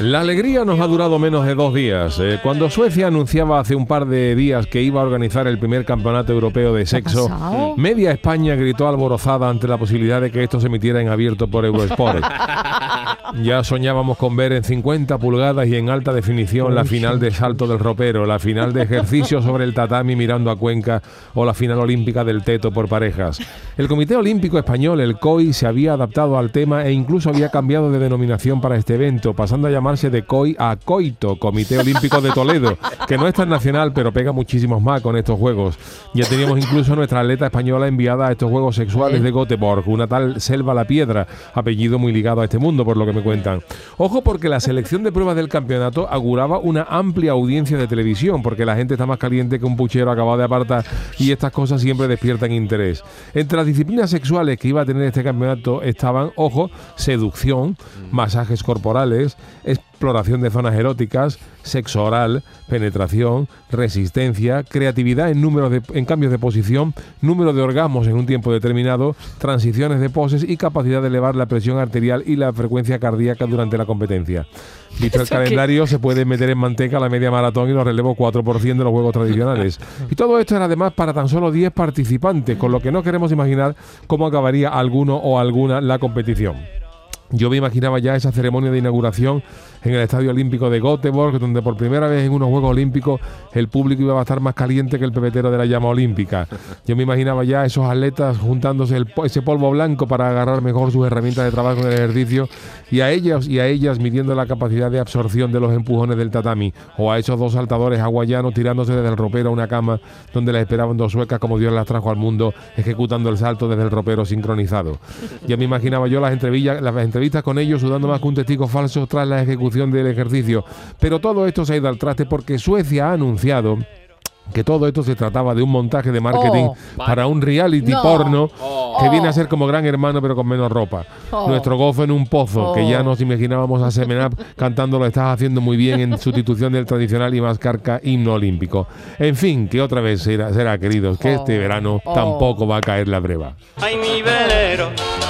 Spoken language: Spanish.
La alegría nos ha durado menos de dos días. Eh, cuando Suecia anunciaba hace un par de días que iba a organizar el primer campeonato europeo de sexo, media España gritó alborozada ante la posibilidad de que esto se emitiera en abierto por Eurosport. Ya soñábamos con ver en 50 pulgadas y en alta definición la final de salto del ropero, la final de ejercicio sobre el tatami mirando a Cuenca o la final olímpica del teto por parejas. El Comité Olímpico Español, el COI, se había adaptado al tema e incluso había cambiado de denominación para este evento, pasando a llamarse de COI a COITO, Comité Olímpico de Toledo, que no es tan nacional, pero pega muchísimos más con estos juegos. Ya teníamos incluso nuestra atleta española enviada a estos Juegos Sexuales de Göteborg, una tal Selva la Piedra, apellido muy ligado a este mundo, por lo que me cuentan. Ojo porque la selección de pruebas del campeonato auguraba una amplia audiencia de televisión, porque la gente está más caliente que un puchero acabado de apartar y estas cosas siempre despiertan interés. Entre las disciplinas sexuales que iba a tener este campeonato estaban, ojo, seducción, masajes corporales, exploración de zonas eróticas, sexo oral, penetración, resistencia, creatividad en número de en cambios de posición, número de orgasmos en un tiempo determinado, transiciones de poses y capacidad de elevar la presión arterial y la frecuencia cardíaca durante la competencia. Visto el calendario, se puede meter en manteca la media maratón y los relevos 4% de los juegos tradicionales. Y todo esto era además para tan solo 10 participantes, con lo que no queremos imaginar cómo acabaría alguno o alguna la competición. Yo me imaginaba ya esa ceremonia de inauguración en el Estadio Olímpico de Göteborg, donde por primera vez en unos Juegos Olímpicos el público iba a estar más caliente que el pepetero de la llama olímpica. Yo me imaginaba ya esos atletas juntándose ese polvo blanco para agarrar mejor sus herramientas de trabajo en el ejercicio y a ellos y a ellas midiendo la capacidad de absorción de los empujones del tatami o a esos dos saltadores hawaianos tirándose desde el ropero a una cama donde les esperaban dos suecas como Dios las trajo al mundo ejecutando el salto desde el ropero sincronizado. Ya me imaginaba yo las entrevistas, las con ellos sudando más que un testigo falso tras la ejecución del ejercicio. Pero todo esto se ha ido al traste porque Suecia ha anunciado que todo esto se trataba de un montaje de marketing Oh, para un reality No. porno Oh. que viene a ser como Gran Hermano pero con menos ropa. Oh. Nuestro gozo en un pozo, que ya Oh. nos imaginábamos a Semenap cantando lo estás haciendo muy bien en sustitución del tradicional y más carca himno olímpico. En fin, que otra vez será, será queridos, que este verano Oh. tampoco va a caer la breva. Ay, mi velero, velero